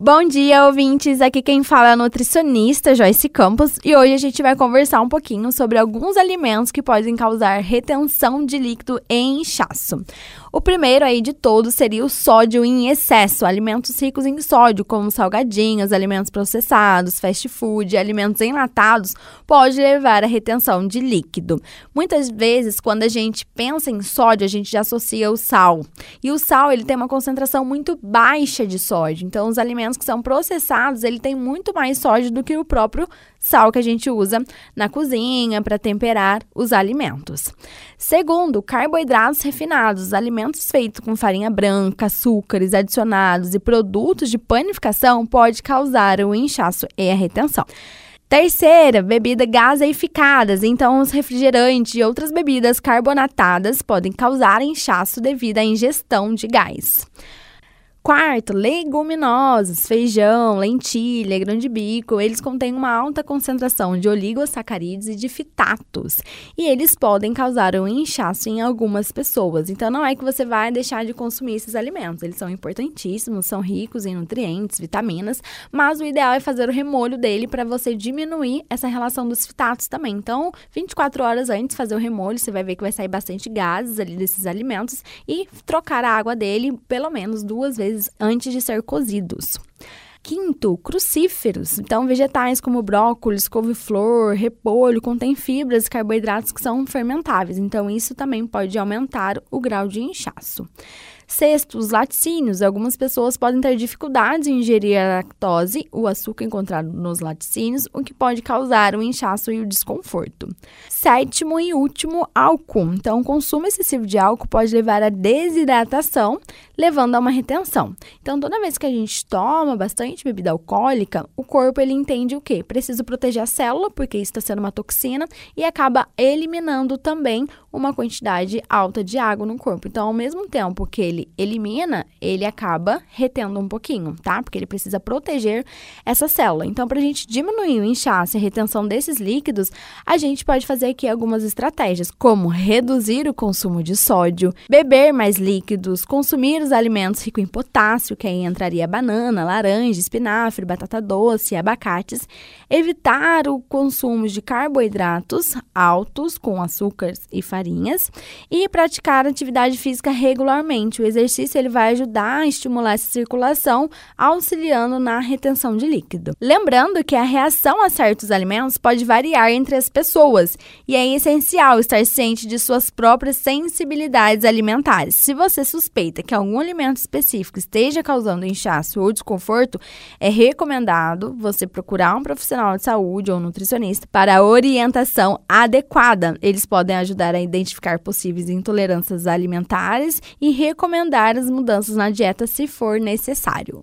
Bom dia, ouvintes! Aqui quem fala é a nutricionista Joyce Campos e hoje a gente vai conversar um pouquinho sobre alguns alimentos que podem causar retenção de líquido e inchaço. O primeiro aí de todos seria o sódio em excesso, alimentos ricos em sódio, como salgadinhos, alimentos processados, fast food, alimentos enlatados, pode levar à retenção de líquido. Muitas vezes, quando a gente pensa em sódio, a gente já associa o sal. E o sal, ele tem uma concentração muito baixa de sódio. Então, os alimentos que são processados, ele tem muito mais sódio do que o próprio sal que a gente usa na cozinha para temperar os alimentos. Segundo, carboidratos refinados, alimentos feitos com farinha branca, açúcares adicionados e produtos de panificação pode causar o inchaço e a retenção. Terceira, bebida gaseificadas. Então, os refrigerantes e outras bebidas carbonatadas podem causar inchaço devido à ingestão de gás. Quarto, leguminosas, feijão, lentilha, grão de bico, eles contêm uma alta concentração de oligosacarídeos e de fitatos, e eles podem causar um inchaço em algumas pessoas. Então não é que você vai deixar de consumir esses alimentos, eles são importantíssimos, são ricos em nutrientes, vitaminas, mas o ideal é fazer o remolho dele para você diminuir essa relação dos fitatos também. Então, 24 horas antes fazer o remolho, você vai ver que vai sair bastante gases ali desses alimentos e trocar a água dele pelo menos duas vezes antes de ser cozidos. Quinto, crucíferos. Então, vegetais como brócolis, couve-flor, repolho contêm fibras e carboidratos que são fermentáveis. Então, isso também pode aumentar o grau de inchaço. Sexto, os laticínios. Algumas pessoas podem ter dificuldades em ingerir a lactose, o açúcar encontrado nos laticínios, o que pode causar o inchaço e o desconforto. Sétimo e último, álcool. Então, o consumo excessivo de álcool pode levar à desidratação, levando a uma retenção. Então, toda vez que a gente toma bastante bebida alcoólica, o corpo ele entende o quê? Precisa proteger a célula, porque isso está sendo uma toxina, e acaba eliminando também uma quantidade alta de água no corpo. Então, ao mesmo tempo que ele elimina, ele acaba retendo um pouquinho, tá? Porque ele precisa proteger essa célula. Então, para a gente diminuir o inchaço e a retenção desses líquidos, a gente pode fazer aqui algumas estratégias, como reduzir o consumo de sódio, beber mais líquidos, consumir os alimentos ricos em potássio, que aí entraria banana, laranja, espinafre, batata doce, abacates, evitar o consumo de carboidratos altos com açúcares e farinhas e praticar atividade física regularmente. O exercício ele vai ajudar a estimular essa circulação, auxiliando na retenção de líquido. Lembrando que a reação a certos alimentos pode variar entre as pessoas e é essencial estar ciente de suas próprias sensibilidades alimentares. Se você suspeita que algum alimento específico esteja causando inchaço ou desconforto, é recomendado você procurar um profissional de saúde ou nutricionista para orientação adequada. Eles podem ajudar a identificar possíveis intolerâncias alimentares e recomendar as mudanças na dieta se for necessário.